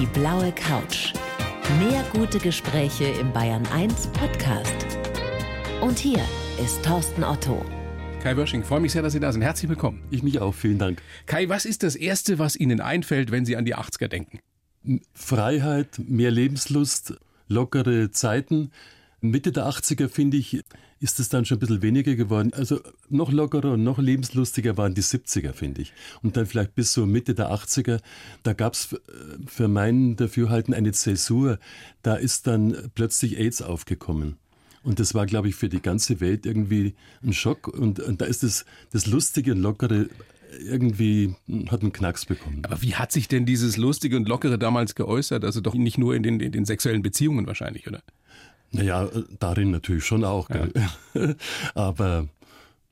Die blaue Couch. Mehr gute Gespräche im Bayern 1 Podcast. Und hier ist Thorsten Otto. Kai Bösching, freue mich sehr, dass Sie da sind. Herzlich willkommen. Ich mich auch, vielen Dank. Kai, was ist das Erste, was Ihnen einfällt, wenn Sie an die 80er denken? Freiheit, mehr Lebenslust, lockere Zeiten. Mitte der 80er, finde ich, ist es dann schon ein bisschen weniger geworden. Also noch lockerer und noch lebenslustiger waren die 70er, finde ich. Und dann vielleicht bis so Mitte der 80er, da gab es für mein Dafürhalten eine Zäsur. Da ist dann plötzlich AIDS aufgekommen. Und das war, glaube ich, für die ganze Welt irgendwie ein Schock. Und, und da ist das, das Lustige und Lockere irgendwie hat einen Knacks bekommen. Aber wie hat sich denn dieses Lustige und Lockere damals geäußert? Also doch nicht nur in den, in den sexuellen Beziehungen wahrscheinlich, oder? Naja, darin natürlich schon auch. Ja. Aber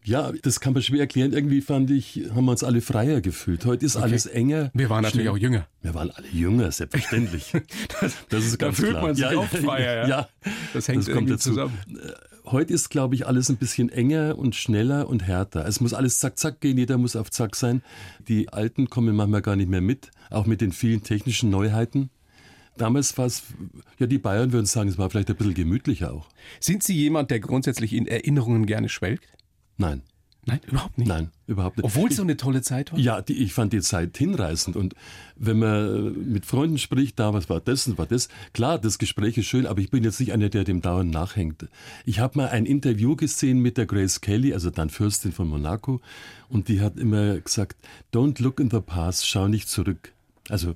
ja, das kann man schwer erklären. Irgendwie fand ich, haben wir uns alle freier gefühlt. Heute ist okay. alles enger. Wir waren natürlich auch jünger. Wir waren alle jünger, selbstverständlich. das, das, ist ganz da fühlt klar. man sich ja, auch freier. Ja. ja. das hängt das kommt dazu. zusammen. Heute ist, glaube ich, alles ein bisschen enger und schneller und härter. Es muss alles zack, zack gehen. Jeder muss auf zack sein. Die Alten kommen manchmal gar nicht mehr mit. Auch mit den vielen technischen Neuheiten. Damals war es, ja, die Bayern würden sagen, es war vielleicht ein bisschen gemütlicher auch. Sind Sie jemand, der grundsätzlich in Erinnerungen gerne schwelgt? Nein. Nein, überhaupt nicht. Nein, überhaupt nicht. Obwohl es so eine tolle Zeit war? Ja, die, ich fand die Zeit hinreißend. Und wenn man mit Freunden spricht, da was war das und war das, klar, das Gespräch ist schön, aber ich bin jetzt nicht einer, der dem dauernd nachhängt. Ich habe mal ein Interview gesehen mit der Grace Kelly, also dann Fürstin von Monaco, und die hat immer gesagt, don't look in the past, schau nicht zurück. Also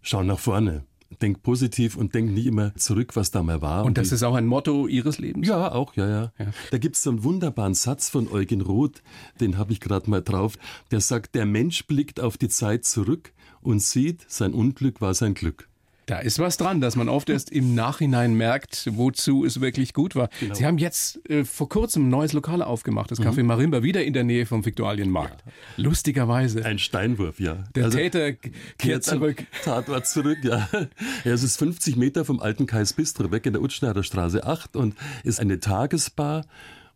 schau nach vorne denk positiv und denk nicht immer zurück, was da mal war. Und, und das die, ist auch ein Motto Ihres Lebens? Ja, auch, ja, ja. ja. Da gibt es so einen wunderbaren Satz von Eugen Roth, den habe ich gerade mal drauf, der sagt, der Mensch blickt auf die Zeit zurück und sieht, sein Unglück war sein Glück. Da ist was dran, dass man oft erst im Nachhinein merkt, wozu es wirklich gut war. Genau. Sie haben jetzt äh, vor kurzem ein neues Lokal aufgemacht, das mhm. Café Marimba, wieder in der Nähe vom Viktualienmarkt. Ja. Lustigerweise. Ein Steinwurf, ja. Der also, Täter kehrt zurück. Tatort zurück, ja. ja. Es ist 50 Meter vom alten Kais Bistro weg in der Utschneider Straße 8 und ist eine Tagesbar.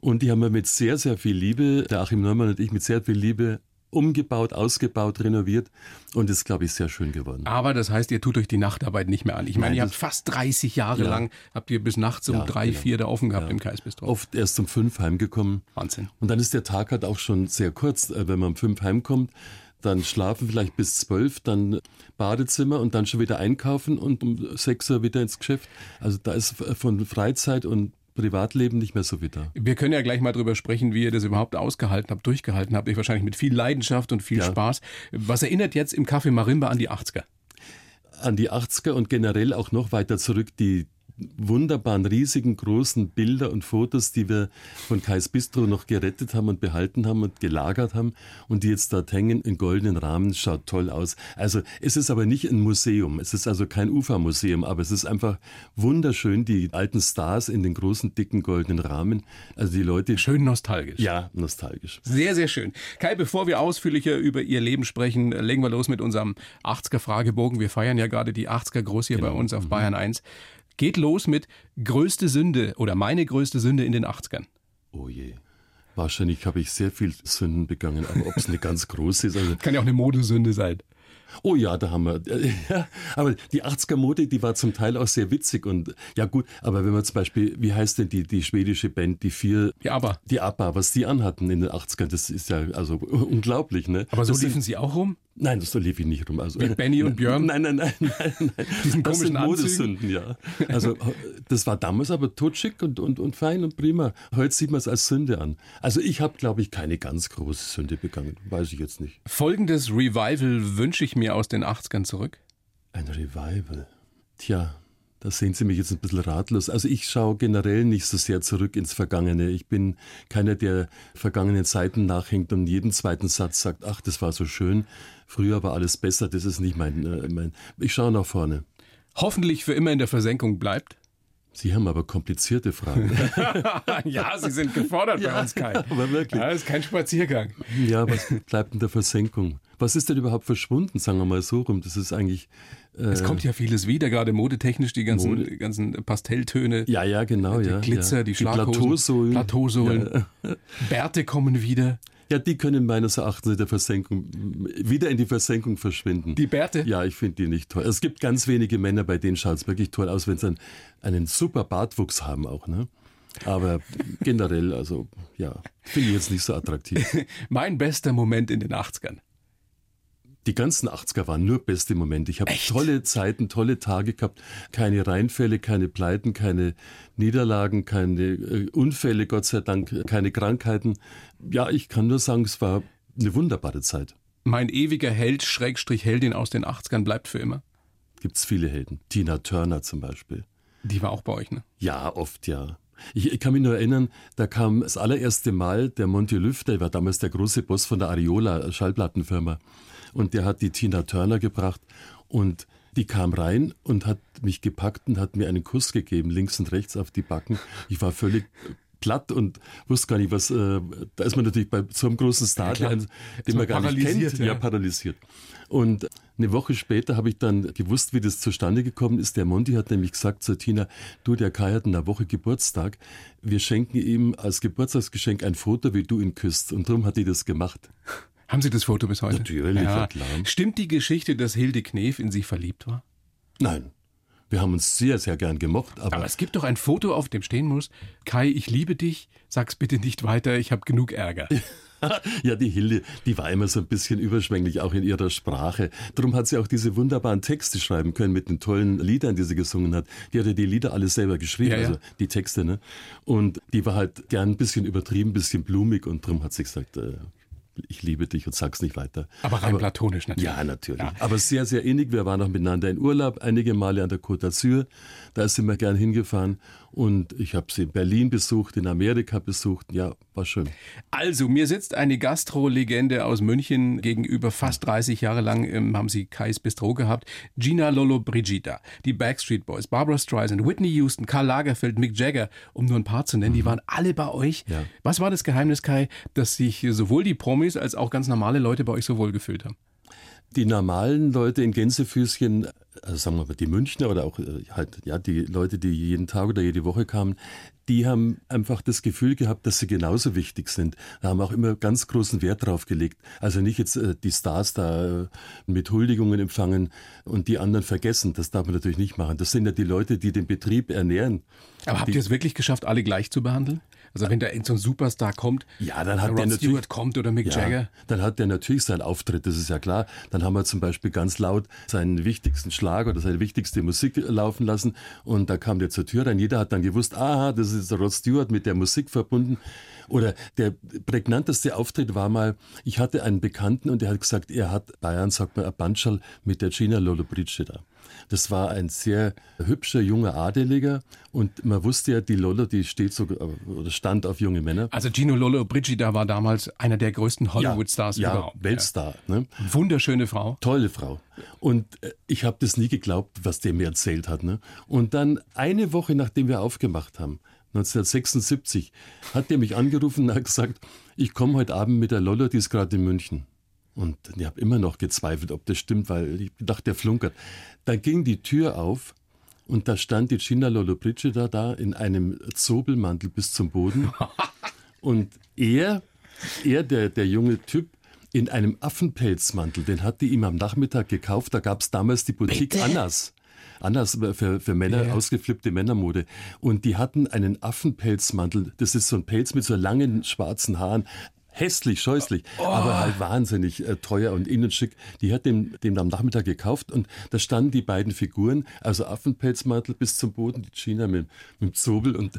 Und die haben wir mit sehr, sehr viel Liebe, der Achim Neumann und ich mit sehr viel Liebe umgebaut, ausgebaut, renoviert und ist, glaube ich, sehr schön geworden. Aber das heißt, ihr tut euch die Nachtarbeit nicht mehr an. Ich meine, Nein, ihr habt fast 30 Jahre ja. lang, habt ihr bis nachts um ja, drei, genau. vier da offen gehabt ja. im Kaisbistro. Oft erst um fünf heimgekommen. Wahnsinn. Und dann ist der Tag halt auch schon sehr kurz, äh, wenn man um fünf heimkommt dann schlafen vielleicht bis zwölf, dann Badezimmer und dann schon wieder einkaufen und um sechs Uhr wieder ins Geschäft. Also da ist von Freizeit und Privatleben nicht mehr so wie da. Wir können ja gleich mal drüber sprechen, wie ihr das überhaupt ausgehalten habt, durchgehalten habt. Ich wahrscheinlich mit viel Leidenschaft und viel ja. Spaß. Was erinnert jetzt im Café Marimba an die 80er? An die 80er und generell auch noch weiter zurück die wunderbaren, riesigen, großen Bilder und Fotos, die wir von Kais Bistro noch gerettet haben und behalten haben und gelagert haben und die jetzt dort hängen in goldenen Rahmen. Schaut toll aus. Also es ist aber nicht ein Museum. Es ist also kein Ufa-Museum, aber es ist einfach wunderschön, die alten Stars in den großen, dicken, goldenen Rahmen. Also die Leute. Schön nostalgisch. Ja, nostalgisch. Sehr, sehr schön. Kai, bevor wir ausführlicher über Ihr Leben sprechen, legen wir los mit unserem 80er-Fragebogen. Wir feiern ja gerade die 80er groß hier genau. bei uns auf mhm. Bayern 1. Geht los mit größte Sünde oder meine größte Sünde in den 80ern. Oh je. Wahrscheinlich habe ich sehr viel Sünden begangen, aber ob es eine ganz große ist. Also Kann ja auch eine Modesünde sein. Oh ja, da haben wir. Ja, aber die 80er Mode, die war zum Teil auch sehr witzig und ja gut, aber wenn man zum Beispiel, wie heißt denn die, die schwedische Band, die vier. Die ABBA. Die ABBA, was die anhatten in den 80ern, das ist ja also unglaublich, ne? Aber so das liefen sind, sie auch rum? Nein, das so lief ich nicht rum. Also, Mit Benny und Björn? Nein, nein, nein, nein. nein. Diesen das sind Modesünden, ja. Also das war damals aber totschick und, und, und fein und prima. Heute sieht man es als Sünde an. Also ich habe, glaube ich, keine ganz große Sünde begangen. Weiß ich jetzt nicht. Folgendes Revival wünsche ich mir aus den 80ern zurück. Ein Revival. Tja, da sehen Sie mich jetzt ein bisschen ratlos. Also ich schaue generell nicht so sehr zurück ins Vergangene. Ich bin keiner, der vergangenen Zeiten nachhängt und jeden zweiten Satz sagt, ach, das war so schön. Früher war alles besser. Das ist nicht mein, äh, mein. Ich schaue nach vorne. Hoffentlich für immer in der Versenkung bleibt. Sie haben aber komplizierte Fragen. ja, Sie sind gefordert ja, bei uns, Kai. Aber wirklich. Ja, das ist kein Spaziergang. Ja, was bleibt in der Versenkung? Was ist denn überhaupt verschwunden, sagen wir mal so rum? Das ist eigentlich. Äh, es kommt ja vieles wieder, gerade modetechnisch, die ganzen, Mode. ganzen Pastelltöne. Ja, ja, genau, die ja. Glitzer, ja. die Schlaghosen, Plateausohlen. Plateausohlen. Ja. Bärte kommen wieder. Ja, die können meines Erachtens in der Versenkung, wieder in die Versenkung verschwinden. Die Bärte? Ja, ich finde die nicht toll. Es gibt ganz wenige Männer, bei denen schaut es wirklich toll aus, wenn sie einen, einen super Bartwuchs haben auch, ne? Aber generell, also ja, finde ich jetzt nicht so attraktiv. mein bester Moment in den 80ern. Die ganzen 80er waren nur beste Momente. Ich habe tolle Zeiten, tolle Tage gehabt. Keine Reinfälle, keine Pleiten, keine Niederlagen, keine äh, Unfälle, Gott sei Dank, keine Krankheiten. Ja, ich kann nur sagen, es war eine wunderbare Zeit. Mein ewiger Held, Schrägstrich Heldin aus den 80ern bleibt für immer. Gibt's viele Helden. Tina Turner zum Beispiel. Die war auch bei euch, ne? Ja, oft ja. Ich, ich, kann mich nur erinnern, da kam das allererste Mal der Monty Lüft, der war damals der große Boss von der Ariola Schallplattenfirma. Und der hat die Tina Turner gebracht und die kam rein und hat mich gepackt und hat mir einen Kuss gegeben, links und rechts auf die Backen. Ich war völlig platt und wusste gar nicht, was. Äh, da ist man natürlich bei so einem großen Star, ja, den, den man gar nicht kennt, ja. ja, paralysiert. Und eine Woche später habe ich dann gewusst, wie das zustande gekommen ist. Der Monty hat nämlich gesagt zu Tina, du, der Kai hat in einer Woche Geburtstag. Wir schenken ihm als Geburtstagsgeschenk ein Foto, wie du ihn küsst. Und darum hat die das gemacht. Haben Sie das Foto bis heute? Natürlich, ja. klar. Stimmt die Geschichte, dass Hilde Knef in Sie verliebt war? Nein. Wir haben uns sehr, sehr gern gemocht. Aber, aber es gibt doch ein Foto, auf dem stehen muss, Kai, ich liebe dich, sag's bitte nicht weiter, ich habe genug Ärger. ja, die Hilde, die war immer so ein bisschen überschwänglich, auch in ihrer Sprache. Darum hat sie auch diese wunderbaren Texte schreiben können mit den tollen Liedern, die sie gesungen hat. Die hatte die Lieder alle selber geschrieben, ja, ja. also die Texte, ne? Und die war halt gern ein bisschen übertrieben, ein bisschen blumig und darum hat sie gesagt, äh, ich liebe dich und sag's nicht weiter. Aber rein Aber, platonisch natürlich. Ja, natürlich. Ja. Aber sehr, sehr innig. Wir waren auch miteinander in Urlaub, einige Male an der Côte d'Azur. Da sind wir gern hingefahren. Und ich habe sie in Berlin besucht, in Amerika besucht. Ja, war schön. Also, mir sitzt eine Gastro-Legende aus München gegenüber. Fast 30 Jahre lang ähm, haben sie Kais Bistro gehabt. Gina Lolo Brigida, die Backstreet Boys, Barbara Streisand, Whitney Houston, Karl Lagerfeld, Mick Jagger, um nur ein paar zu nennen. Mhm. Die waren alle bei euch. Ja. Was war das Geheimnis, Kai, dass sich sowohl die Promis als auch ganz normale Leute bei euch so wohl gefühlt haben? Die normalen Leute in Gänsefüßchen also sagen wir mal die Münchner oder auch äh, halt ja die Leute, die jeden Tag oder jede Woche kamen, die haben einfach das Gefühl gehabt, dass sie genauso wichtig sind. Da haben auch immer ganz großen Wert drauf gelegt. Also nicht jetzt äh, die Stars da äh, mit Huldigungen empfangen und die anderen vergessen. Das darf man natürlich nicht machen. Das sind ja die Leute, die den Betrieb ernähren. Aber habt ihr es wirklich geschafft, alle gleich zu behandeln? Also wenn da so ein Superstar kommt, ja, dann hat Rod der natürlich, Stewart kommt oder Mick ja, Jagger, dann hat der natürlich seinen Auftritt, das ist ja klar. Dann haben wir zum Beispiel ganz laut seinen wichtigsten Schlag oder seine wichtigste Musik laufen lassen und da kam der zur Tür rein. Jeder hat dann gewusst, aha, das ist Rod Stewart mit der Musik verbunden. Oder der prägnanteste Auftritt war mal, ich hatte einen Bekannten und der hat gesagt, er hat Bayern, sagt man, ein Bandschall mit der Gina Lollobrigida. Das war ein sehr hübscher junger Adeliger und man wusste ja, die Lollo, die steht so oder stand auf junge Männer. Also Gino Lollo Brigida war damals einer der größten Hollywood-Stars ja, überhaupt. Ja, Weltstar. Ne? Wunderschöne Frau. Tolle Frau. Und äh, ich habe das nie geglaubt, was der mir erzählt hat. Ne? Und dann eine Woche nachdem wir aufgemacht haben, 1976, hat der mich angerufen und hat gesagt, ich komme heute Abend mit der Lollo, die ist gerade in München. Und ich habe immer noch gezweifelt, ob das stimmt, weil ich dachte, der flunkert. Dann ging die Tür auf und da stand die Gina Lollobrigida da in einem Zobelmantel bis zum Boden. und er, er der, der junge Typ, in einem Affenpelzmantel, den hat die ihm am Nachmittag gekauft. Da gab es damals die Boutique Bitte? Annas. Annas für, für Männer, ja. ausgeflippte Männermode. Und die hatten einen Affenpelzmantel. Das ist so ein Pelz mit so langen schwarzen Haaren hässlich, scheußlich, oh. aber halt wahnsinnig äh, teuer und innen schick. Die hat dem, dem am Nachmittag gekauft und da standen die beiden Figuren, also Affenpelzmantel bis zum Boden, die China mit, mit dem Zobel und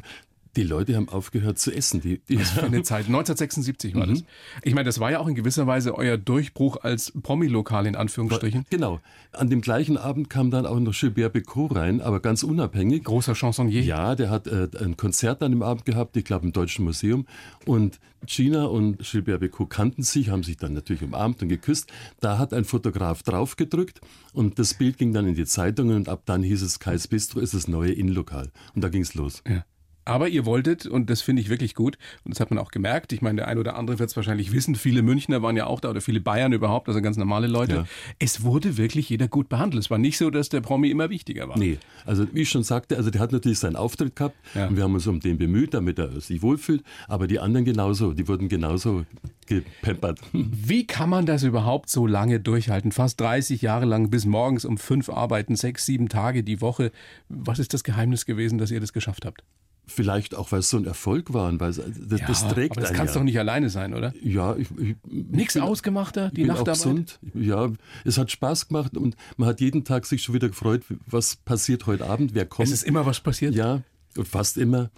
die Leute haben aufgehört zu essen. Die, die Was für eine Zeit. 1976 war mhm. das. Ich meine, das war ja auch in gewisser Weise euer Durchbruch als Promi-Lokal in Anführungsstrichen. Genau. An dem gleichen Abend kam dann auch noch Gilbert Bécaud rein, aber ganz unabhängig. Großer Chansonnier. Ja, der hat äh, ein Konzert an dem Abend gehabt, ich glaube im Deutschen Museum. Und Gina und Gilbert Bécaud kannten sich, haben sich dann natürlich umarmt und geküsst. Da hat ein Fotograf draufgedrückt und das Bild ging dann in die Zeitungen und ab dann hieß es, Kais Bistro ist das neue Innenlokal. Und da ging es los. Ja. Aber ihr wolltet, und das finde ich wirklich gut, und das hat man auch gemerkt, ich meine, der ein oder andere wird es wahrscheinlich wissen, viele Münchner waren ja auch da oder viele Bayern überhaupt, also ganz normale Leute. Ja. Es wurde wirklich jeder gut behandelt. Es war nicht so, dass der Promi immer wichtiger war. Nee, also wie ich schon sagte, also der hat natürlich seinen Auftritt gehabt ja. und wir haben uns um den bemüht, damit er sich wohlfühlt, aber die anderen genauso, die wurden genauso gepempert. Wie kann man das überhaupt so lange durchhalten? Fast 30 Jahre lang bis morgens um fünf arbeiten, sechs, sieben Tage die Woche. Was ist das Geheimnis gewesen, dass ihr das geschafft habt? Vielleicht auch, weil es so ein Erfolg war und weil es, das, ja, das trägt aber das kann ja. doch nicht alleine sein, oder? Ja, ich, ich nichts ausgemachter, die bin Nachtarbeit. Auch gesund. Ja, es hat Spaß gemacht und man hat jeden Tag sich schon wieder gefreut, was passiert heute Abend, wer kommt. Es ist immer was passiert. Ja, fast immer.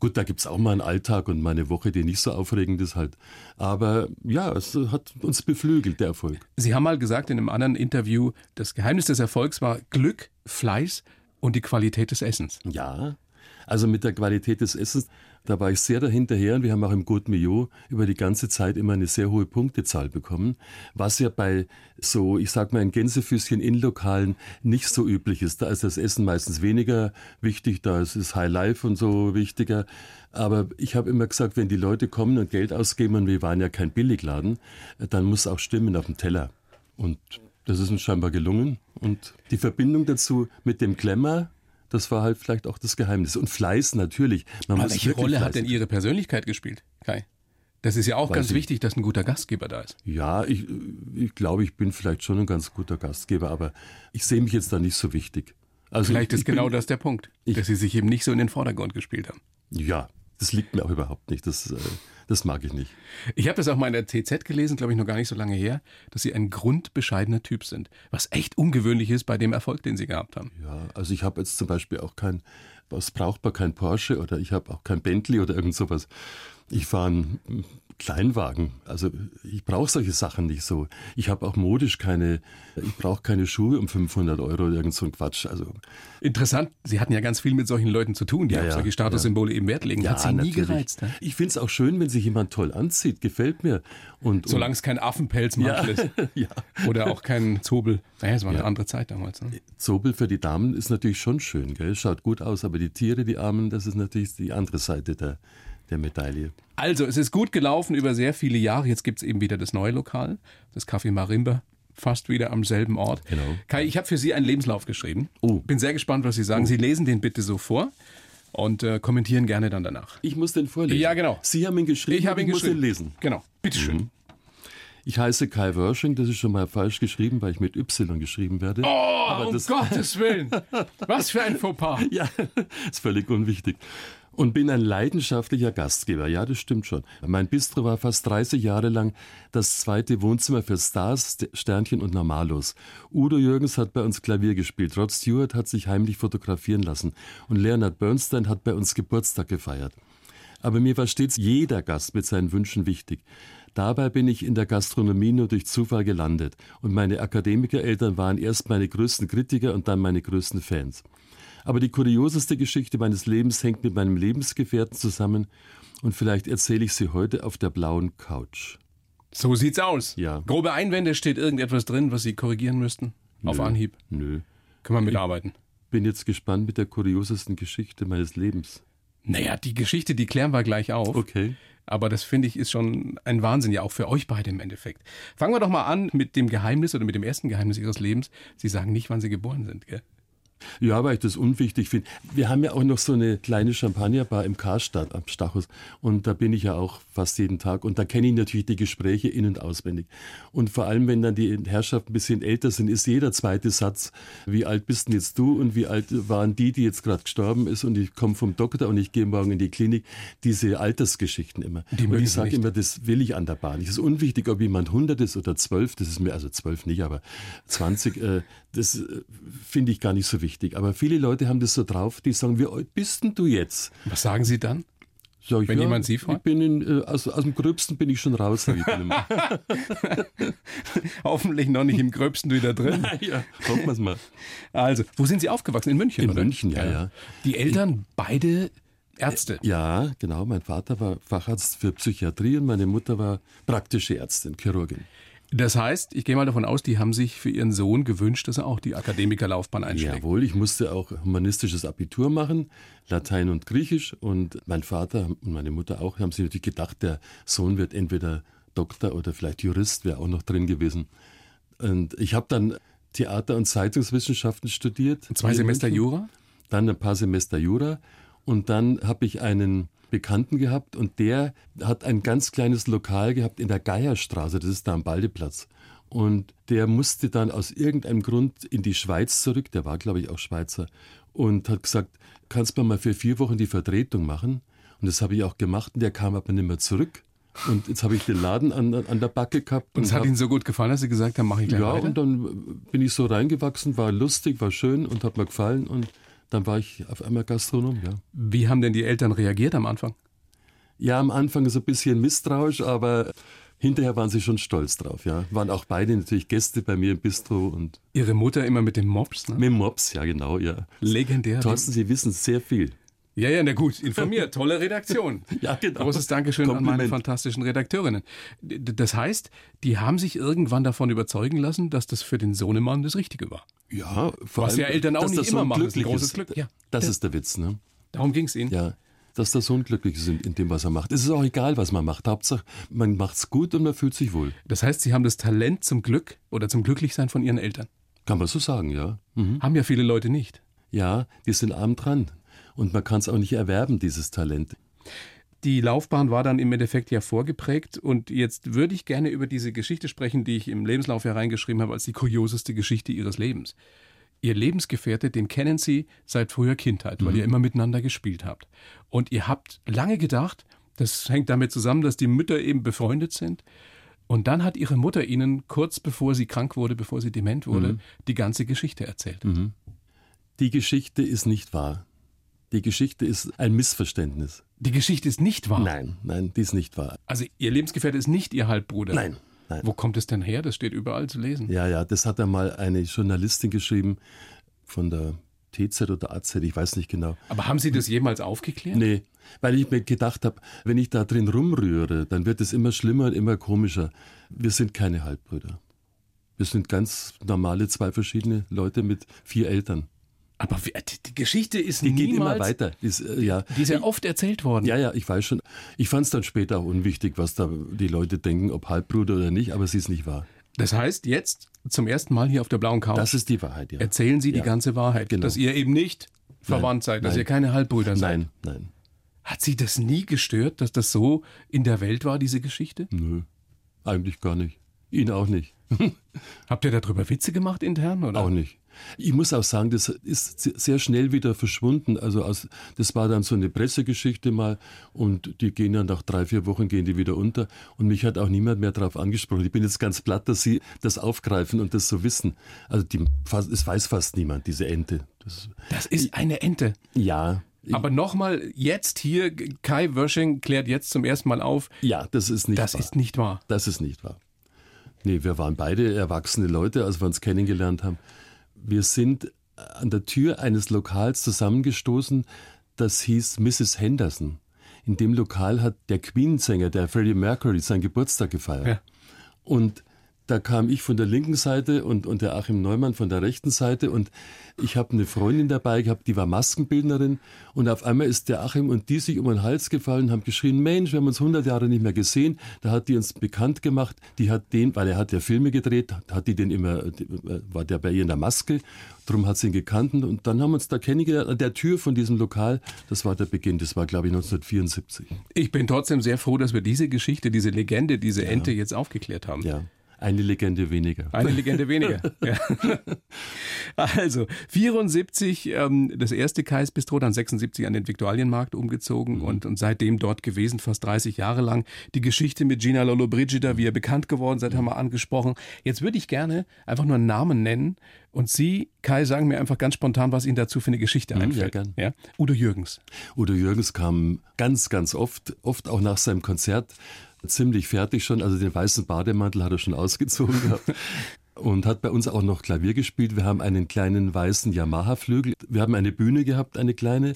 Gut, da gibt es auch mal einen Alltag und mal eine Woche, die nicht so aufregend ist halt. Aber ja, es hat uns beflügelt, der Erfolg. Sie haben mal gesagt in einem anderen Interview, das Geheimnis des Erfolgs war Glück, Fleiß und die Qualität des Essens. Ja, also mit der Qualität des Essens, da war ich sehr dahinterher und wir haben auch im Côte Millot über die ganze Zeit immer eine sehr hohe Punktezahl bekommen, was ja bei so, ich sag mal, ein Gänsefüßchen in Lokalen nicht so üblich ist. Da ist das Essen meistens weniger wichtig, da ist es High Life und so wichtiger. Aber ich habe immer gesagt, wenn die Leute kommen und Geld ausgeben, und wir waren ja kein Billigladen, dann muss auch stimmen auf dem Teller. Und das ist uns scheinbar gelungen. Und die Verbindung dazu mit dem Glamour, das war halt vielleicht auch das Geheimnis. Und Fleiß natürlich. Man Aber welche Rolle hat denn Ihre Persönlichkeit gespielt, Kai? Das ist ja auch Weiß ganz ich. wichtig, dass ein guter Gastgeber da ist. Ja, ich, ich glaube, ich bin vielleicht schon ein ganz guter Gastgeber, aber ich sehe mich jetzt da nicht so wichtig. Also vielleicht ich, ist genau bin, das der Punkt, ich, dass Sie sich eben nicht so in den Vordergrund gespielt haben. Ja, das liegt mir auch überhaupt nicht. Das, äh, das mag ich nicht. Ich habe das auch mal in der TZ gelesen, glaube ich, noch gar nicht so lange her, dass Sie ein grundbescheidener Typ sind. Was echt ungewöhnlich ist bei dem Erfolg, den Sie gehabt haben. Ja, also ich habe jetzt zum Beispiel auch kein, was brauchbar, kein Porsche oder ich habe auch kein Bentley oder irgend sowas. Ich fahre ein Kleinwagen. Also ich brauche solche Sachen nicht so. Ich habe auch modisch keine, ich brauche keine Schuhe um 500 Euro oder irgend so ein Quatsch. Also Interessant, Sie hatten ja ganz viel mit solchen Leuten zu tun, die ja, auf solche Statussymbole ja. eben Wert legen. Ja, Hat Sie nie natürlich. gereizt? Ne? Ich finde es auch schön, wenn sich jemand toll anzieht, gefällt mir. Und, Solange es kein Affenpelzmantel ist. ja. Oder auch kein Zobel. Naja, es war eine andere Zeit damals. Ne? Zobel für die Damen ist natürlich schon schön, gell? schaut gut aus, aber die Tiere, die Armen, das ist natürlich die andere Seite der der Medaille. Also, es ist gut gelaufen über sehr viele Jahre. Jetzt gibt es eben wieder das neue Lokal, das Café Marimba. Fast wieder am selben Ort. Genau. Kai, ich habe für Sie einen Lebenslauf geschrieben. Oh. Bin sehr gespannt, was Sie sagen. Oh. Sie lesen den bitte so vor und äh, kommentieren gerne dann danach. Ich muss den vorlesen. Ja, genau. Sie haben ihn geschrieben. Ich habe ihn ich geschrieben. muss ihn lesen. Genau. Bitteschön. Mhm. Ich heiße Kai Wörsching, das ist schon mal falsch geschrieben, weil ich mit Y geschrieben werde. Oh, Aber um Gottes Willen! Was für ein Fauxpas! ja, ist völlig unwichtig und bin ein leidenschaftlicher Gastgeber. Ja, das stimmt schon. Mein Bistro war fast 30 Jahre lang das zweite Wohnzimmer für Stars, Sternchen und Normalos. Udo Jürgens hat bei uns Klavier gespielt, Rod Stewart hat sich heimlich fotografieren lassen und Leonard Bernstein hat bei uns Geburtstag gefeiert. Aber mir war stets jeder Gast mit seinen Wünschen wichtig. Dabei bin ich in der Gastronomie nur durch Zufall gelandet und meine Akademikereltern waren erst meine größten Kritiker und dann meine größten Fans. Aber die kurioseste Geschichte meines Lebens hängt mit meinem Lebensgefährten zusammen und vielleicht erzähle ich sie heute auf der blauen Couch. So sieht's aus. Ja. Grobe Einwände, steht irgendetwas drin, was Sie korrigieren müssten? Nö, auf Anhieb? Nö. Können wir mitarbeiten? Ich bin jetzt gespannt mit der kuriosesten Geschichte meines Lebens. Naja, die Geschichte, die klären wir gleich auf. Okay. Aber das finde ich ist schon ein Wahnsinn, ja auch für euch beide im Endeffekt. Fangen wir doch mal an mit dem Geheimnis oder mit dem ersten Geheimnis Ihres Lebens. Sie sagen nicht, wann Sie geboren sind, gell? Ja, weil ich das unwichtig finde. Wir haben ja auch noch so eine kleine Champagnerbar im Karstadt am Stachus und da bin ich ja auch fast jeden Tag und da kenne ich natürlich die Gespräche in- und auswendig. Und vor allem, wenn dann die Herrschaften ein bisschen älter sind, ist jeder zweite Satz, wie alt bist denn jetzt du und wie alt waren die, die jetzt gerade gestorben ist und ich komme vom Doktor und ich gehe morgen in die Klinik, diese Altersgeschichten immer. Die und ich sage immer, das will ich an der Bahn. Es ist unwichtig, ob jemand 100 ist oder 12, das ist mir, also 12 nicht, aber 20, äh, das äh, finde ich gar nicht so wichtig. Aber viele Leute haben das so drauf, die sagen, wie alt bist denn du jetzt? Was sagen Sie dann? Sag ich, Wenn ja, jemand Sie fragt? Ich bin in, äh, aus, aus dem Gröbsten bin ich schon raus. Ich Hoffentlich noch nicht im Gröbsten wieder drin. ja, hoffen wir es mal. Also, wo sind Sie aufgewachsen? In München, In oder? München, ja, ja. Die Eltern, beide Ärzte? Ja, genau. Mein Vater war Facharzt für Psychiatrie und meine Mutter war praktische Ärztin, Chirurgin. Das heißt, ich gehe mal davon aus, die haben sich für ihren Sohn gewünscht, dass er auch die Akademikerlaufbahn einschlägt. Jawohl, ich musste auch humanistisches Abitur machen, Latein und Griechisch. Und mein Vater und meine Mutter auch haben sich natürlich gedacht, der Sohn wird entweder Doktor oder vielleicht Jurist, wäre auch noch drin gewesen. Und ich habe dann Theater- und Zeitungswissenschaften studiert. Zwei Semester Jura? Dann ein paar Semester Jura. Und dann habe ich einen Bekannten gehabt und der hat ein ganz kleines Lokal gehabt in der Geierstraße, das ist da am Baldeplatz. Und der musste dann aus irgendeinem Grund in die Schweiz zurück, der war glaube ich auch Schweizer, und hat gesagt, kannst du mal für vier Wochen die Vertretung machen? Und das habe ich auch gemacht und der kam aber nicht mehr zurück. Und jetzt habe ich den Laden an, an der Backe gehabt. Und es hat hab, Ihnen so gut gefallen, dass Sie gesagt haben, mache ich gleich Ja, weiter? und dann bin ich so reingewachsen, war lustig, war schön und hat mir gefallen. Und dann war ich auf einmal Gastronom, ja. Wie haben denn die Eltern reagiert am Anfang? Ja, am Anfang so ein bisschen misstrauisch, aber hinterher waren sie schon stolz drauf, ja. Waren auch beide natürlich Gäste bei mir im Bistro und Ihre Mutter immer mit dem Mops, ne? mit dem Mops, ja genau, ja. Legendär. Thorsten, Sie wissen sehr viel. Ja, ja, na gut, informiert. Tolle Redaktion. Ja, genau. Großes Dankeschön an meine Kompliment. fantastischen Redakteurinnen. Das heißt, die haben sich irgendwann davon überzeugen lassen, dass das für den Sohnemann das Richtige war. Ja, vor Was ja Eltern auch nicht der Sohn immer machen. Das ist großes Glück, ja. Das ist der Witz, ne? Darum ging es Ihnen. Ja, dass der Sohn glücklich ist in, in dem, was er macht. Es ist auch egal, was man macht. Hauptsache, man macht's gut und man fühlt sich wohl. Das heißt, Sie haben das Talent zum Glück oder zum Glücklichsein von Ihren Eltern. Kann man so sagen, ja. Mhm. Haben ja viele Leute nicht. Ja, die sind arm dran. Und man kann es auch nicht erwerben, dieses Talent. Die Laufbahn war dann im Endeffekt ja vorgeprägt und jetzt würde ich gerne über diese Geschichte sprechen, die ich im Lebenslauf hereingeschrieben habe als die kurioseste Geschichte Ihres Lebens. Ihr Lebensgefährte, den kennen Sie seit früher Kindheit, weil ihr immer miteinander gespielt habt. Und ihr habt lange gedacht, das hängt damit zusammen, dass die Mütter eben befreundet sind. Und dann hat Ihre Mutter Ihnen kurz bevor sie krank wurde, bevor sie dement wurde, die ganze Geschichte erzählt. Die Geschichte ist nicht wahr. Die Geschichte ist ein Missverständnis. Die Geschichte ist nicht wahr. Nein, nein, die ist nicht wahr. Also Ihr Lebensgefährte ist nicht Ihr Halbbruder. Nein, nein. Wo kommt es denn her? Das steht überall zu lesen. Ja, ja, das hat einmal eine Journalistin geschrieben von der TZ oder AZ, ich weiß nicht genau. Aber haben Sie das jemals aufgeklärt? Nee, weil ich mir gedacht habe, wenn ich da drin rumrühre, dann wird es immer schlimmer und immer komischer. Wir sind keine Halbbrüder. Wir sind ganz normale zwei verschiedene Leute mit vier Eltern. Aber die, die Geschichte ist Die geht niemals, immer weiter. Ist, äh, ja. Die ist ja oft erzählt worden. Ja, ja, ich weiß schon. Ich fand es dann später auch unwichtig, was da die Leute denken, ob Halbbruder oder nicht, aber sie ist nicht wahr. Das heißt, jetzt zum ersten Mal hier auf der blauen Couch Das ist die Wahrheit, ja. erzählen Sie die Ja. ganze Wahrheit, Genau. dass ihr eben nicht verwandt seid, dass nein. ihr keine Halbbrüder seid. Nein, nein. Hat Sie das nie gestört, dass das so in der Welt war, diese Geschichte? Nö, eigentlich gar nicht. Ihn auch nicht. Habt ihr darüber Witze gemacht intern? Oder? Auch nicht. Ich muss auch sagen, das ist se- sehr schnell wieder verschwunden. Also aus, das war dann so eine Pressegeschichte mal und die gehen dann nach drei, vier Wochen gehen die wieder unter und mich hat auch niemand mehr darauf angesprochen. Ich bin jetzt ganz platt, dass Sie das aufgreifen und das so wissen. Also die, es weiß fast niemand, diese Ente. Das, Das ist eine Ente. ja, Aber nochmal, jetzt hier, Kai Wösching klärt jetzt zum ersten Mal auf, ja, das ist nicht das wahr. ist nicht wahr. Das ist nicht wahr. Nee, wir waren beide erwachsene Leute, als wir uns kennengelernt haben. Wir sind an der Tür eines Lokals zusammengestoßen, das hieß Mrs. Henderson. In dem Lokal hat der Queen-Sänger, der Freddie Mercury, seinen Geburtstag gefeiert. Ja. Und da kam ich von der linken Seite und, und der Achim Neumann von der rechten Seite und ich habe eine Freundin dabei gehabt, die war Maskenbildnerin und auf einmal ist der Achim und die sich um den Hals gefallen, haben geschrien, Mensch, wir haben uns 100 Jahre nicht mehr gesehen. Da hat die uns bekannt gemacht, die hat den, weil er hat ja Filme gedreht, hat die den immer, war der bei ihr in der Maske, drum hat sie ihn gekannt und dann haben wir uns da kennengelernt an der Tür von diesem Lokal. Das war der Beginn, das war glaube ich 1974. Ich bin trotzdem sehr froh, dass wir diese Geschichte, diese Legende, diese Ente jetzt aufgeklärt haben. Ja, eine Legende weniger. Eine Legende weniger. ja. Also, 74 ähm, das erste Kais Bistro, dann 76 an den Viktualienmarkt umgezogen und, und seitdem dort gewesen, fast 30 Jahre lang. Die Geschichte mit Gina Lollobrigida, wie ihr bekannt geworden seid, haben wir angesprochen. Jetzt würde ich gerne einfach nur einen Namen nennen und Sie, Kai, sagen mir einfach ganz spontan, was Ihnen dazu für eine Geschichte einfällt. gern. Ja? Udo Jürgens. Udo Jürgens kam ganz, ganz oft, oft auch nach seinem Konzert, ziemlich fertig schon. Also den weißen Bademantel hat er schon ausgezogen gehabt. Und hat bei uns auch noch Klavier gespielt. Wir haben einen kleinen weißen Yamaha-Flügel. Wir haben eine Bühne gehabt, eine kleine.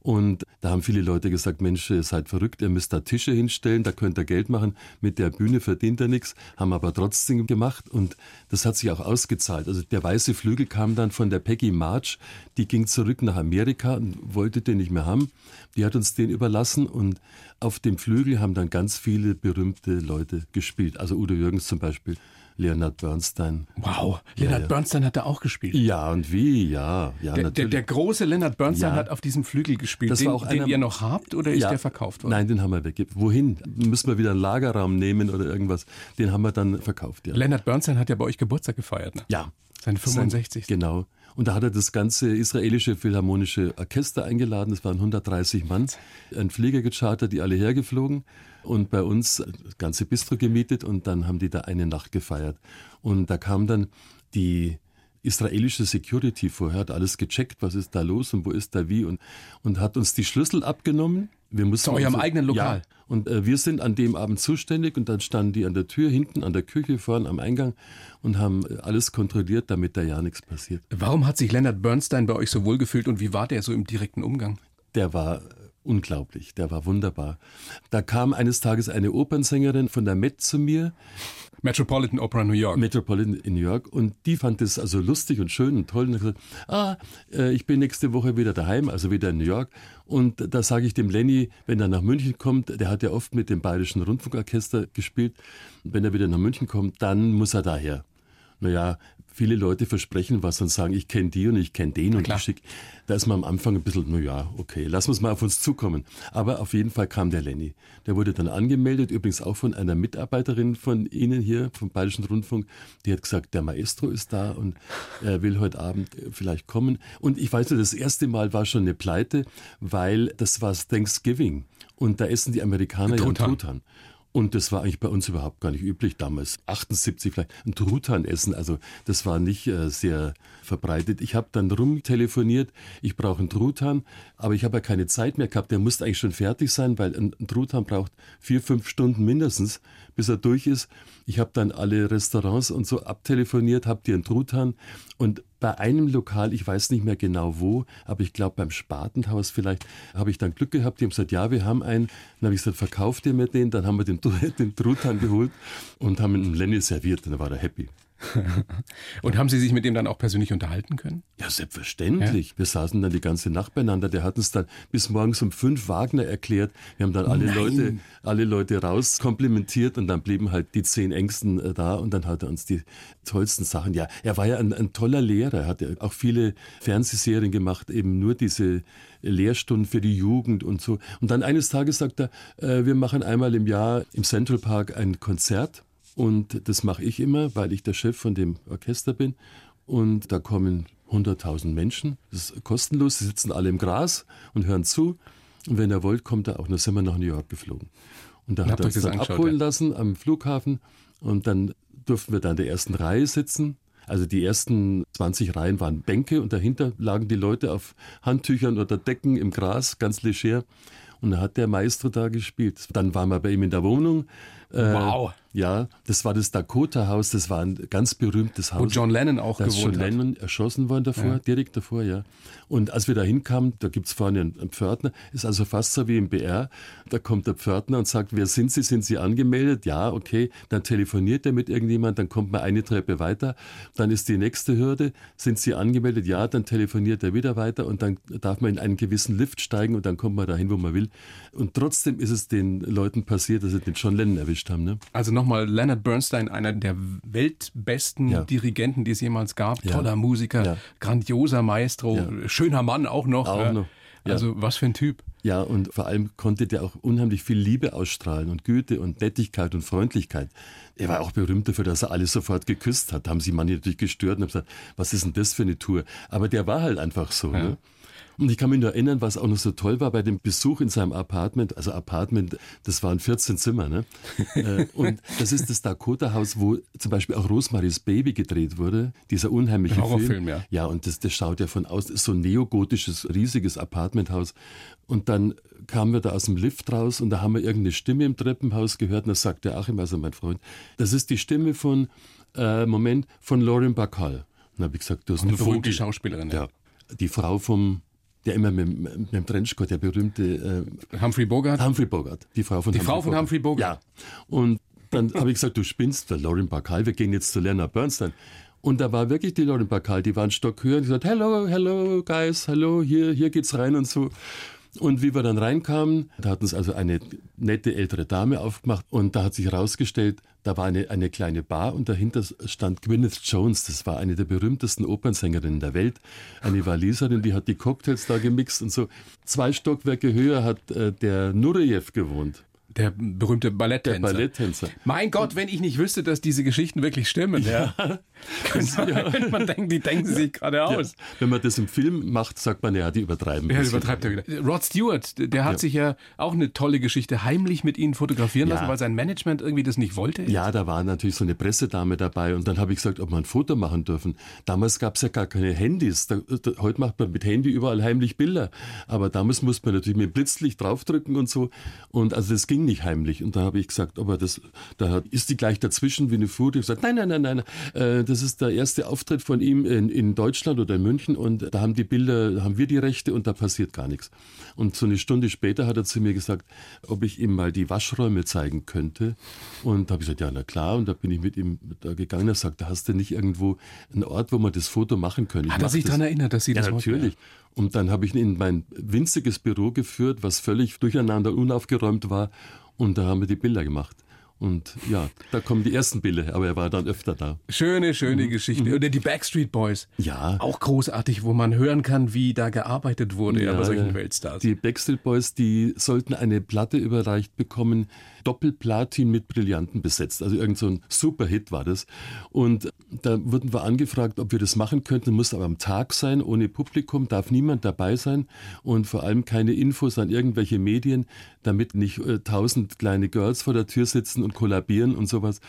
Und da haben viele Leute gesagt, Mensch, ihr seid verrückt, ihr müsst da Tische hinstellen, da könnt ihr Geld machen. Mit der Bühne verdient er nichts, haben aber trotzdem gemacht und das hat sich auch ausgezahlt. Also der weiße Flügel kam dann von der Peggy March, die ging zurück nach Amerika und wollte den nicht mehr haben. Die hat uns den überlassen und auf dem Flügel haben dann ganz viele berühmte Leute gespielt. Also Udo Jürgens zum Beispiel. Leonard Bernstein. Wow, Leonard ja. Bernstein hat da auch gespielt. Ja, und wie? Ja, ja der, der, der große Leonard Bernstein ja. hat auf diesem Flügel gespielt. Das den, war auch den einer, ihr noch habt oder ist der verkauft worden? Nein, den haben wir weggegeben. Wohin? Müssen wir wieder einen Lagerraum nehmen oder irgendwas? Den haben wir dann verkauft, ja. Leonard Bernstein hat ja bei euch Geburtstag gefeiert, ne? Ja. Sein 65. Sein, genau. Und da hat er das ganze israelische Philharmonische Orchester eingeladen. Das waren 130 Mann. Ein Flieger gechartert, die alle hergeflogen und bei uns das ganze Bistro gemietet und dann haben die da eine Nacht gefeiert. Und da kam dann die israelische Security vorher, hat alles gecheckt, was ist da los und wo ist da wie und, und hat uns die Schlüssel abgenommen. Wir mussten Zu eurem also, eigenen Lokal? Ja, und äh, wir sind an dem Abend zuständig und dann standen die an der Tür, hinten an der Küche, vorne am Eingang und haben äh, alles kontrolliert, damit da ja nichts passiert. Warum hat sich Leonard Bernstein bei euch so wohl gefühlt und wie war der so im direkten Umgang? Der war unglaublich, der war wunderbar. Da kam eines Tages eine Opernsängerin von der Met zu mir. Metropolitan Opera New York. Metropolitan in New York. Und die fand es also lustig und schön und toll. Und hat gesagt, ah, äh, ich bin nächste Woche wieder daheim, also wieder in New York. Und da sage ich dem Lenny, wenn er nach München kommt, der hat ja oft mit dem Bayerischen Rundfunkorchester gespielt, wenn er wieder nach München kommt, dann muss er daher naja, viele Leute versprechen was und sagen, ich kenne die und ich kenne den und ich schick. Da ist man am Anfang ein bisschen, naja, okay, lassen wir es mal auf uns zukommen. Aber auf jeden Fall kam der Lenny. Der wurde dann angemeldet, übrigens auch von einer Mitarbeiterin von Ihnen hier, vom Bayerischen Rundfunk. Die hat gesagt, der Maestro ist da und er will heute Abend vielleicht kommen. Und ich weiß nur, das erste Mal war schon eine Pleite, weil das war Thanksgiving. Und da essen die Amerikaner ja Truthahn. Und das war eigentlich bei uns überhaupt gar nicht üblich damals. 78 vielleicht ein Truthahn essen, also das war nicht äh, sehr verbreitet. Ich habe dann rumtelefoniert, ich brauche einen Truthahn, aber ich habe ja keine Zeit mehr gehabt. Der musste eigentlich schon fertig sein, weil ein, ein Truthahn braucht vier, fünf Stunden mindestens, bis er durch ist. Ich habe dann alle Restaurants und so abtelefoniert, habe dir einen Truthahn und bei einem Lokal, ich weiß nicht mehr genau wo, aber ich glaube beim Spatenhaus vielleicht, habe ich dann Glück gehabt. Die haben gesagt, ja, wir haben einen. Dann habe ich gesagt, verkauft ihr mir den? Dann haben wir den, den Truthahn geholt und haben ihn Lenny serviert. Und dann war er happy. und haben Sie sich mit dem dann auch persönlich unterhalten können? Ja, selbstverständlich. Ja? Wir saßen dann die ganze Nacht beieinander. Der hat uns dann bis morgens um fünf Wagner erklärt. Wir haben dann alle Nein. Leute, alle Leute raus komplimentiert und dann blieben halt die zehn Ängsten äh, da und dann hat er uns die tollsten Sachen. Ja, er war ja ein, ein toller Lehrer. Er hat ja auch viele Fernsehserien gemacht, eben nur diese Lehrstunden für die Jugend und so. Und dann eines Tages sagt er, äh, wir machen einmal im Jahr im Central Park ein Konzert und das mache ich immer, weil ich der Chef von dem Orchester bin. Und da kommen 100.000 Menschen. Das ist kostenlos. Sie sitzen alle im Gras und hören zu. Und wenn er wollt, kommt er auch. Und dann sind wir nach New York geflogen. Und da hat er uns dann abholen ja. lassen am Flughafen. Und dann durften wir da in der ersten Reihe sitzen. Also die ersten 20 Reihen waren Bänke und dahinter lagen die Leute auf Handtüchern oder Decken im Gras, ganz leger. Und da hat der Maestro da gespielt. Dann waren wir bei ihm in der Wohnung. Äh, wow. Ja, das war das Dakota-Haus, das war ein ganz berühmtes Haus. Wo John Lennon auch gewohnt ist John Lennon erschossen worden davor, ja. direkt davor, ja. Und als wir da hinkamen, da gibt es vorne einen, einen Pförtner, ist also fast so wie im BR, da kommt der Pförtner und sagt, wer sind Sie, sind Sie angemeldet? Ja, okay, dann telefoniert er mit irgendjemand, dann kommt man eine Treppe weiter, dann ist die nächste Hürde, sind Sie angemeldet? Ja, dann telefoniert er wieder weiter und dann darf man in einen gewissen Lift steigen und dann kommt man dahin, wo man will. Und trotzdem ist es den Leuten passiert, dass sie den John Lennon erwischt haben. Ne? Also nochmal, Leonard Bernstein, einer der weltbesten ja. Dirigenten, die es jemals gab. Ja. Toller Musiker, ja. grandioser Maestro, schöner Mann auch noch. Auch noch. Also was für ein Typ. Ja, und vor allem konnte der auch unheimlich viel Liebe ausstrahlen und Güte und Nettigkeit und Freundlichkeit. Er war auch berühmt dafür, dass er alle sofort geküsst hat. Da haben sie manche natürlich gestört und haben gesagt, was ist denn das für eine Tour? Aber der war halt einfach so. Ne? Und ich kann mich nur erinnern, was auch noch so toll war bei dem Besuch in seinem Apartment. Also Apartment, das waren 14 Zimmer, ne? Äh, und das ist das Dakota-Haus, wo zum Beispiel auch Rosemaries Baby gedreht wurde. Dieser unheimliche Film. Film. Ja, ja und das, das schaut ja von aus, das so ein neogotisches, riesiges Apartmenthaus. Und dann kamen wir da aus dem Lift raus und da haben wir irgendeine Stimme im Treppenhaus gehört und da sagte Achim, also mein Freund, das ist die Stimme von äh, Moment, von Lauren Bacall. Dann habe ich gesagt, du hast Eine Vogel. Schauspielerin. Ja. Ja, die Frau vom, der immer mit, dem- mit dem Trenchcoat, der berühmte Humphrey Bogart. äh, Humphrey Bogart. Die Frau von Die Frau von Humphrey Bogart. Ja. Und dann habe ich gesagt, du spinnst, der Lauren Bacall, wir gehen jetzt zu Leonard Bernstein. Und da war wirklich die Lauren Bacall, die war einen Stock höher und gesagt, hello, hello, guys, hello, hier, hier geht's rein und so. Und wie wir dann reinkamen, da hat uns also eine nette ältere Dame aufgemacht und da hat sich herausgestellt, da war eine, eine kleine Bar und dahinter stand Gwyneth Jones, das war eine der berühmtesten Opernsängerinnen der Welt, eine Waliserin, die hat die Cocktails da gemixt und so. Zwei Stockwerke höher hat äh, der Nureyev gewohnt, Der berühmte Balletttänzer. der Balletttänzer. Mein Gott, wenn ich nicht wüsste, dass diese Geschichten wirklich stimmen, ja. könnte, man, könnte man denken, die denken sich gerade aus. Wenn man das im Film macht, sagt man, ja, die übertreiben. Ja, übertreibt er wieder. Rod Stewart, der hat sich ja auch eine tolle Geschichte heimlich mit ihnen fotografieren Ja. lassen, weil sein Management irgendwie das nicht wollte. Ja, da war natürlich so eine Pressedame dabei und dann habe ich gesagt, ob wir ein Foto machen dürfen. Damals gab es ja gar keine Handys. Da, da, heute macht man mit Handy überall heimlich Bilder. Aber damals musste man natürlich mit Blitzlicht draufdrücken und so. Und also das ging nicht heimlich. Und da habe ich gesagt, aber das, da ist die gleich dazwischen wie eine Fuhre. Ich gesagt, nein, nein, nein, nein. Äh, das ist der erste Auftritt von ihm in, in Deutschland oder in München und da haben die Bilder, haben wir die Rechte und da passiert gar nichts. Und so eine Stunde später hat er zu mir gesagt, ob ich ihm mal die Waschräume zeigen könnte. Und da habe ich gesagt, ja, na klar. Und da bin ich mit ihm da gegangen. Er sagt, da hast du nicht irgendwo einen Ort, wo man das Foto machen können. Ich Hat er sich daran erinnert, dass Sie Ja, das natürlich. Und dann habe ich ihn in mein winziges Büro geführt, was völlig durcheinander unaufgeräumt war. Und da haben wir die Bilder gemacht. Und ja, da kommen die ersten Bilder, aber er war dann öfter da. Schöne, schöne Geschichte. Oder die Backstreet Boys. Mhm. Ja. Auch großartig, wo man hören kann, wie da gearbeitet wurde ja, bei solchen Weltstars. Die Backstreet Boys, die sollten eine Platte überreicht bekommen, Doppelplatin mit Brillanten besetzt. Also irgend so ein Superhit war das. Und da wurden wir angefragt, ob wir das machen könnten. Muss aber am Tag sein, ohne Publikum, darf niemand dabei sein und vor allem keine Infos an irgendwelche Medien, damit nicht äh, tausend kleine Girls vor der Tür sitzen und kollabieren und sowas.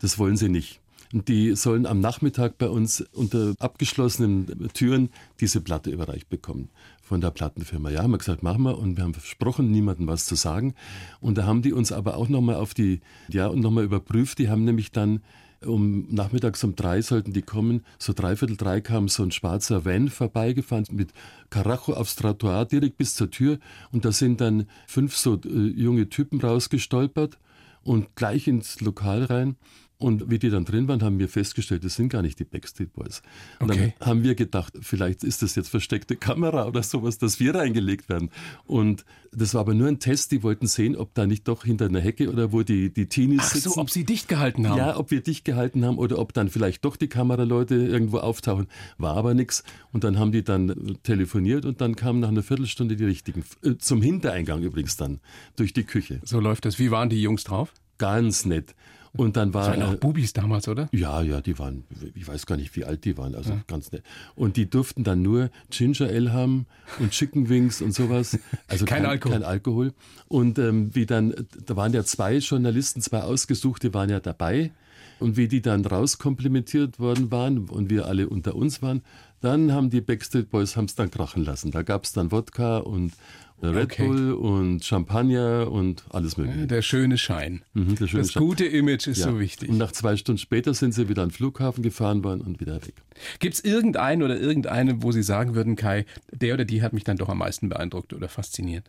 Das wollen sie nicht. Und die sollen am Nachmittag bei uns unter abgeschlossenen Türen diese Platte überreicht bekommen von der Plattenfirma. Ja, haben wir gesagt, machen wir. Und wir haben versprochen, niemandem was zu sagen. Und da haben die uns aber auch nochmal auf die, ja, und nochmal überprüft. Die haben nämlich dann um nachmittags um drei sollten die kommen. So dreiviertel drei kam so ein schwarzer Van vorbeigefahren mit Karacho aufs Trottoir direkt bis zur Tür. Und da sind dann fünf so äh, junge Typen rausgestolpert und gleich ins Lokal rein. Und wie die dann drin waren, haben wir festgestellt, das sind gar nicht die Backstreet Boys. Und Okay. dann haben wir gedacht, vielleicht ist das jetzt versteckte Kamera oder sowas, dass wir reingelegt werden. Und das war aber nur ein Test, die wollten sehen, ob da nicht doch hinter einer Hecke oder wo die, die Teenies Ach sitzen. so, ob sie dicht gehalten haben. Ja, ob wir dicht gehalten haben oder ob dann vielleicht doch die Kameraleute irgendwo auftauchen. War aber nichts. Und dann haben die dann telefoniert und dann kamen nach einer Viertelstunde die richtigen. Äh, Zum Hintereingang übrigens dann, durch die Küche. So läuft das. Wie waren die Jungs drauf? Ganz nett. Und dann Das war. waren auch Bubis damals, oder? ja, ja, die waren, ich weiß gar nicht, wie alt die waren, also ganz nett. Und die durften dann nur Ginger Ale haben und Chicken Wings und sowas. Also Kein Alkohol. Kein Alkohol. Und ähm, wie dann, da waren ja zwei Journalisten, zwei Ausgesuchte waren ja dabei. Und wie die dann rauskomplimentiert worden waren und wir alle unter uns waren, dann haben die Backstreet Boys haben's dann krachen lassen. Da gab's dann Wodka und Red Okay. Bull und Champagner und alles mögliche. Der schöne Schein. Mhm, der schöne das Schein. gute Image ist Ja. so wichtig. Und nach zwei Stunden später sind sie wieder an den Flughafen gefahren worden und wieder weg. Gibt es irgendeinen oder irgendeine, wo Sie sagen würden, Kai, der oder die hat mich dann doch am meisten beeindruckt oder fasziniert?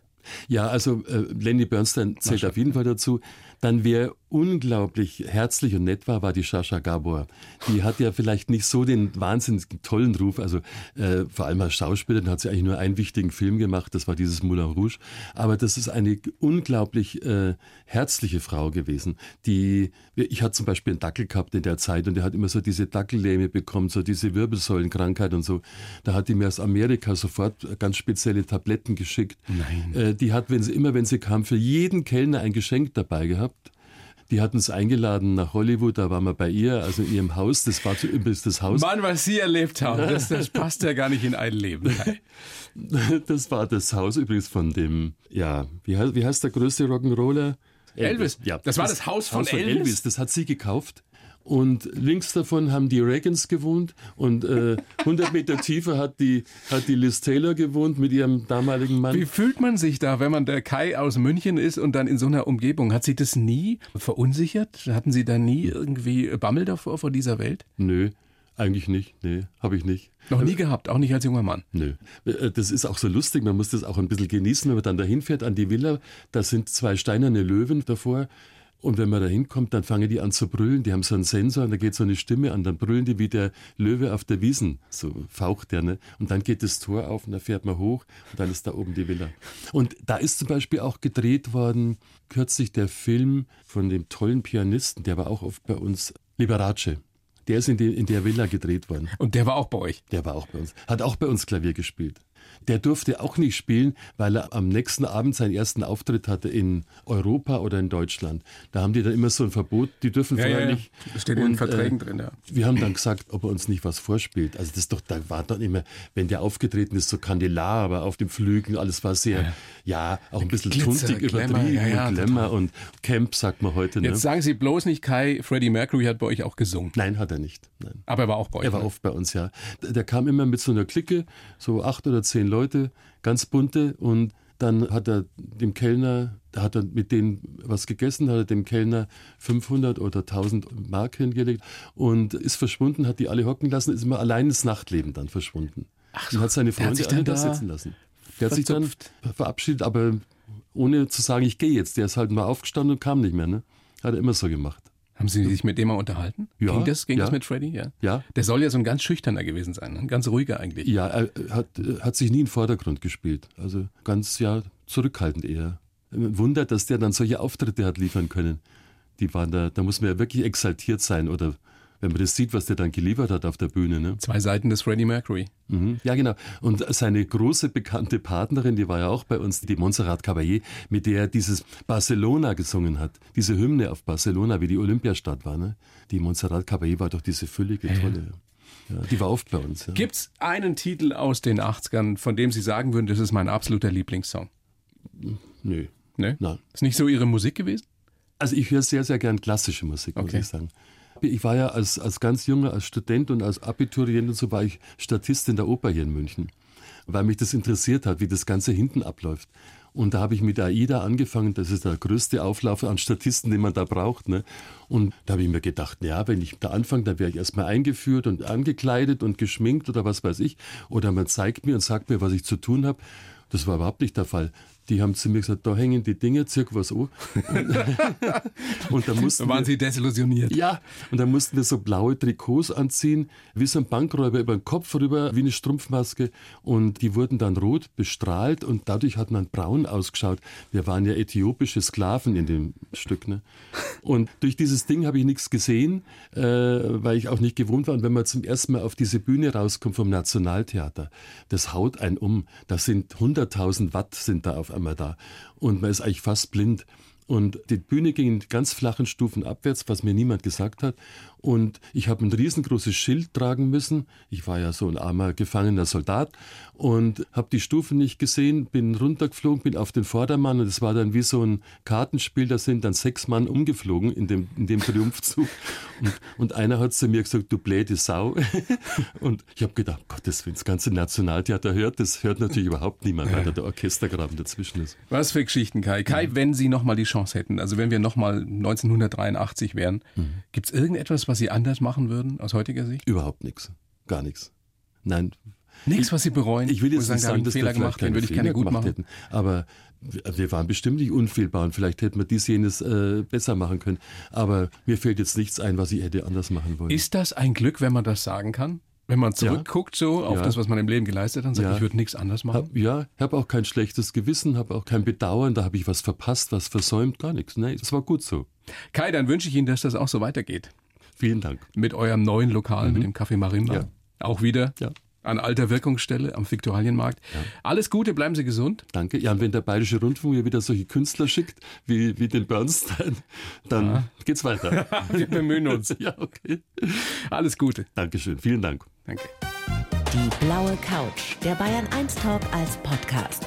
Ja, also äh, Lenny Bernstein zählt auf jeden Fall dazu. Dann wer unglaublich herzlich und nett war, war die Sascha Gabor. Die hat ja vielleicht nicht so den wahnsinnig tollen Ruf, also äh, vor allem als Schauspielerin hat sie eigentlich nur einen wichtigen Film gemacht, das war dieses Moulin Rouge. Aber das ist eine unglaublich äh, herzliche Frau gewesen. Die, ich hatte zum Beispiel einen Dackel gehabt in der Zeit und der hat immer so diese Dackellähme bekommen, so diese Wirbelsäulenkrankheit und so. Da hat die mir aus Amerika sofort ganz spezielle Tabletten geschickt. Nein. Äh, die hat, wenn sie immer, wenn sie kam, für jeden Kellner ein Geschenk dabei gehabt. Die hat uns eingeladen nach Hollywood, da waren wir bei ihr, also in ihrem Haus. Das war übrigens das Haus. Mann, was Sie erlebt haben, das, das passt ja gar nicht in ein Leben. Das war das Haus übrigens von dem, ja, wie heißt, wie heißt der größte Rock'n'Roller? Elvis. Ja, Das war das Haus von Elvis? Das hat sie gekauft. Und links davon haben die Reagans gewohnt und äh, 100 Meter tiefer hat die, hat die Liz Taylor gewohnt mit ihrem damaligen Mann. Wie fühlt man sich da, wenn man der Kai aus München ist und dann in so einer Umgebung? Hat Sie das nie verunsichert? Hatten Sie da nie irgendwie Bammel davor, vor dieser Welt? Nö. Eigentlich nicht, nee, habe ich nicht. Noch nie gehabt, auch nicht als junger Mann. Nö. Äh, das ist auch so lustig, man muss das auch ein bisschen genießen, wenn man dann dahin fährt an die Villa. Da sind zwei steinerne Löwen davor. Und wenn man da hinkommt, dann fangen die an zu brüllen. Die haben so einen Sensor und da geht so eine Stimme an. Dann brüllen die wie der Löwe auf der Wiesen. So faucht der, ne? Und dann geht das Tor auf und da fährt man hoch und dann ist da oben die Villa. Und da ist zum Beispiel auch gedreht worden, kürzlich der Film von dem tollen Pianisten, der war auch oft bei uns, Liberace. Der ist in, die, in der Villa gedreht worden. Und der war auch bei euch? Der war auch bei uns. Hat auch bei uns Klavier gespielt. Der durfte auch nicht spielen, weil er am nächsten Abend seinen ersten Auftritt hatte in Europa oder in Deutschland. Da haben die dann immer so ein Verbot, die dürfen ja, vorher ja, nicht. Das steht in den Verträgen äh, drin, ja. Wir haben dann gesagt, ob er uns nicht was vorspielt. Also das ist doch, da war dann immer, wenn der aufgetreten ist, so Kandelaber auf dem Flügel, alles war sehr, ja, ja auch ein bisschen Glitzer, tuntig übertrieben ja, und Glamour und Camp, sagt man heute. Ne? Jetzt sagen Sie bloß nicht, Kai, Freddie Mercury hat bei euch auch gesungen. Nein, hat er nicht. Nein. Aber er war auch bei euch. Er war ne? oft bei uns, ja. Der kam immer mit so einer Clique, so acht oder zehn Leute, ganz bunte und dann hat er dem Kellner, hat er mit denen was gegessen, hat er dem Kellner 500 oder 1000 Mark hingelegt und ist verschwunden, hat die alle hocken lassen, ist immer allein ins Nachtleben dann verschwunden. Ach so, und hat seine Freunde alle da sitzen lassen. Der hat sich dann verabschiedet, aber ohne zu sagen, ich gehe jetzt. Der ist halt mal aufgestanden und kam nicht mehr. Ne? Hat er immer so gemacht. Haben Sie sich mit dem mal unterhalten? Ja. Ging das, ging ja. das mit Freddy? Ja. ja. Der soll ja so ein ganz schüchterner gewesen sein, ein ganz ruhiger eigentlich. Ja, er hat, hat sich nie in den Vordergrund gespielt. Also ganz, ja, zurückhaltend eher. Wunder, dass der dann solche Auftritte hat liefern können. Die waren da, da muss man ja wirklich exaltiert sein oder wenn man das sieht, was der dann geliefert hat auf der Bühne. Ne? Zwei Seiten des Freddie Mercury. Mhm. Ja, genau. Und seine große bekannte Partnerin, die war ja auch bei uns, die Montserrat Caballé, mit der er dieses Barcelona gesungen hat. Diese Hymne auf Barcelona, wie die Olympiastadt war. Ne? Die Montserrat Caballé war doch diese füllige, tolle. Ja, die war oft bei uns. Ja. Gibt es einen Titel aus den 80ern, von dem Sie sagen würden, das ist mein absoluter Lieblingssong? Nö. Nee? Nein. Ist nicht so Ihre Musik gewesen? Also ich höre sehr, sehr gern klassische Musik, okay. muss ich sagen. Ich war ja als, als ganz junger, als Student und als Abiturient und so war ich Statist in der Oper hier in München, weil mich das interessiert hat, wie das Ganze hinten abläuft. Und da habe ich mit AIDA angefangen, das ist der größte Auflauf an Statisten, den man da braucht. Ne? Und da habe ich mir gedacht, ja, wenn ich da anfange, dann werde ich erstmal eingeführt und angekleidet und geschminkt oder was weiß ich. Oder man zeigt mir und sagt mir, was ich zu tun habe. Das war überhaupt nicht der Fall die haben zu mir gesagt, da hängen die Dinge, zirk was an. und da mussten da waren wir, Sie desillusioniert. Ja, und dann mussten wir so blaue Trikots anziehen, wie so ein Bankräuber über den Kopf rüber, wie eine Strumpfmaske. Und die wurden dann rot bestrahlt und dadurch hat man braun ausgeschaut. Wir waren ja äthiopische Sklaven in dem Stück. Ne? Und durch dieses Ding habe ich nichts gesehen, äh, weil ich auch nicht gewohnt war. Und wenn man zum ersten Mal auf diese Bühne rauskommt vom Nationaltheater, das haut einen um. Da sind 100.000 Watt sind da auf einmal da. Und man ist eigentlich fast blind. Und die Bühne ging in ganz flachen Stufen abwärts, was mir niemand gesagt hat. Und ich habe ein riesengroßes Schild tragen müssen. Ich war ja so ein armer gefangener Soldat und habe die Stufen nicht gesehen, bin runtergeflogen, bin auf den Vordermann und es war dann wie so ein Kartenspiel, da sind dann sechs Mann umgeflogen in dem, in dem Triumphzug. Und, und einer hat zu mir gesagt, du bläde Sau. Und ich habe gedacht, Gottes Willen, das ganze Nationaltheater hört, das hört natürlich überhaupt niemand, weil da der Orchestergraben dazwischen ist. Was für Geschichten, Kai. Kai, wenn Sie nochmal die Chance hätten, also wenn wir nochmal 1983 wären, mhm. gibt es irgendetwas, was Sie anders machen würden aus heutiger Sicht? Überhaupt nichts. Gar nichts. Nein. Nichts, was Sie bereuen? Ich will jetzt nicht sagen, dass Fehler gemacht, den würde ich gerne gut machen. Hätten. Aber wir waren bestimmt nicht unfehlbar und vielleicht hätten wir dies, jenes äh, besser machen können. Aber mir fällt jetzt nichts ein, was ich hätte anders machen wollen. Ist das ein Glück, wenn man das sagen kann? Wenn man zurückguckt so auf ja. das, was man im Leben geleistet hat und sagt, ja. ich würde nichts anders machen? Hab, ja, ich habe auch kein schlechtes Gewissen, habe auch kein Bedauern, da habe ich was verpasst, was versäumt, gar nichts. Nein, das war gut so. Kai, dann wünsche ich Ihnen, dass das auch so weitergeht. Vielen Dank. Mit eurem neuen Lokal, mhm. mit dem Café Marimba. Ja. Auch wieder. Ja. An alter Wirkungsstelle am Viktualienmarkt. Ja. Alles Gute, bleiben Sie gesund. Danke. Ja, und wenn der Bayerische Rundfunk mir wieder solche Künstler schickt, wie, wie den Bernstein, dann ja. geht's weiter. Wir bemühen uns. ja, okay. Alles Gute. Dankeschön. Vielen Dank. Danke. Die blaue Couch, der Bayern 1 Talk als Podcast.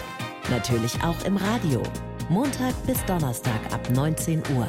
Natürlich auch im Radio. Montag bis Donnerstag ab 19 Uhr.